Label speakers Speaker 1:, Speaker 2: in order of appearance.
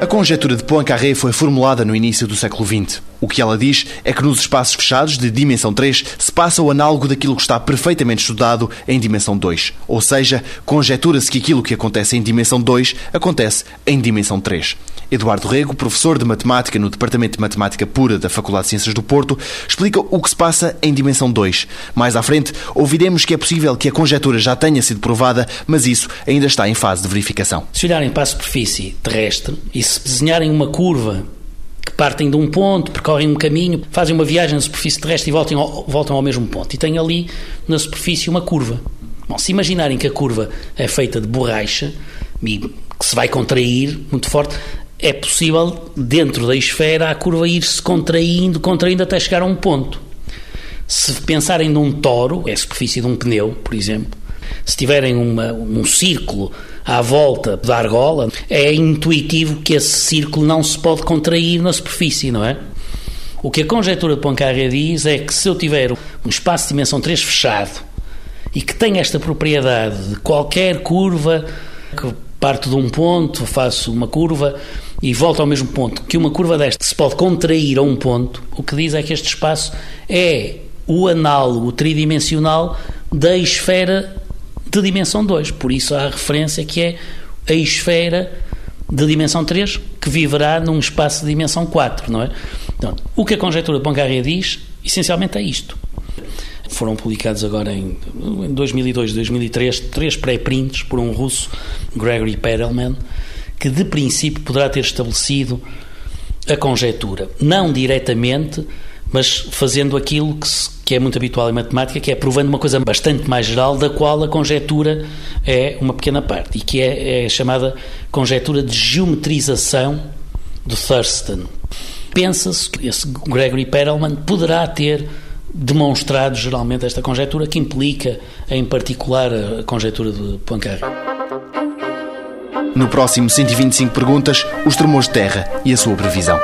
Speaker 1: A conjetura de Poincaré foi formulada no início do século XX. O que ela diz é que nos espaços fechados de dimensão 3 se passa o análogo daquilo que está perfeitamente estudado em dimensão 2. Ou seja, conjetura-se que aquilo que acontece em dimensão 2 acontece em dimensão 3. Eduardo Rego, professor de matemática no Departamento de Matemática Pura da Faculdade de Ciências do Porto, explica o que se passa em dimensão 2. Mais à frente, ouviremos que é possível que a conjetura já tenha sido provada, mas isso ainda está em fase de verificação.
Speaker 2: Se olharem para a superfície terrestre e se desenharem uma curva que partem de um ponto, percorrem um caminho, fazem uma viagem na superfície terrestre e voltam ao, voltam ao mesmo ponto. E têm ali na superfície uma curva. Bom, se imaginarem que a curva é feita de borracha e que se vai contrair muito forte, é possível, dentro da esfera, a curva ir-se contraindo, contraindo até chegar a um ponto. Se pensarem num toro, é a superfície de um pneu, por exemplo, se tiverem uma, um círculo à volta da argola, é intuitivo que esse círculo não se pode contrair na superfície, não é? O que a conjectura de Poincaré diz é que se eu tiver um espaço de dimensão 3 fechado e que tem esta propriedade de qualquer curva que parto de um ponto, faço uma curva e volto ao mesmo ponto, que uma curva desta se pode contrair a um ponto, o que diz é que este espaço é o análogo tridimensional da esfera de dimensão 2. Por isso há a referência que é a esfera de dimensão 3 que viverá num espaço de dimensão 4, não é? Então, o que a conjectura de Poincaré diz, essencialmente é isto. Foram publicados agora em, em 2002 2003 três pré-prints por um russo, Gregory Perelman, que de princípio poderá ter estabelecido a conjectura. Não diretamente, mas fazendo aquilo que, se, que, é muito habitual em matemática, que é provando uma coisa bastante mais geral, da qual a conjectura é uma pequena parte, e que é, é chamada conjectura de geometrização do Thurston. Pensa-se que esse Gregory Perelman poderá ter demonstrado geralmente esta conjectura, que implica, em particular, a conjectura de Poincaré.
Speaker 1: No próximo 125 perguntas, os tremores de terra e a sua previsão.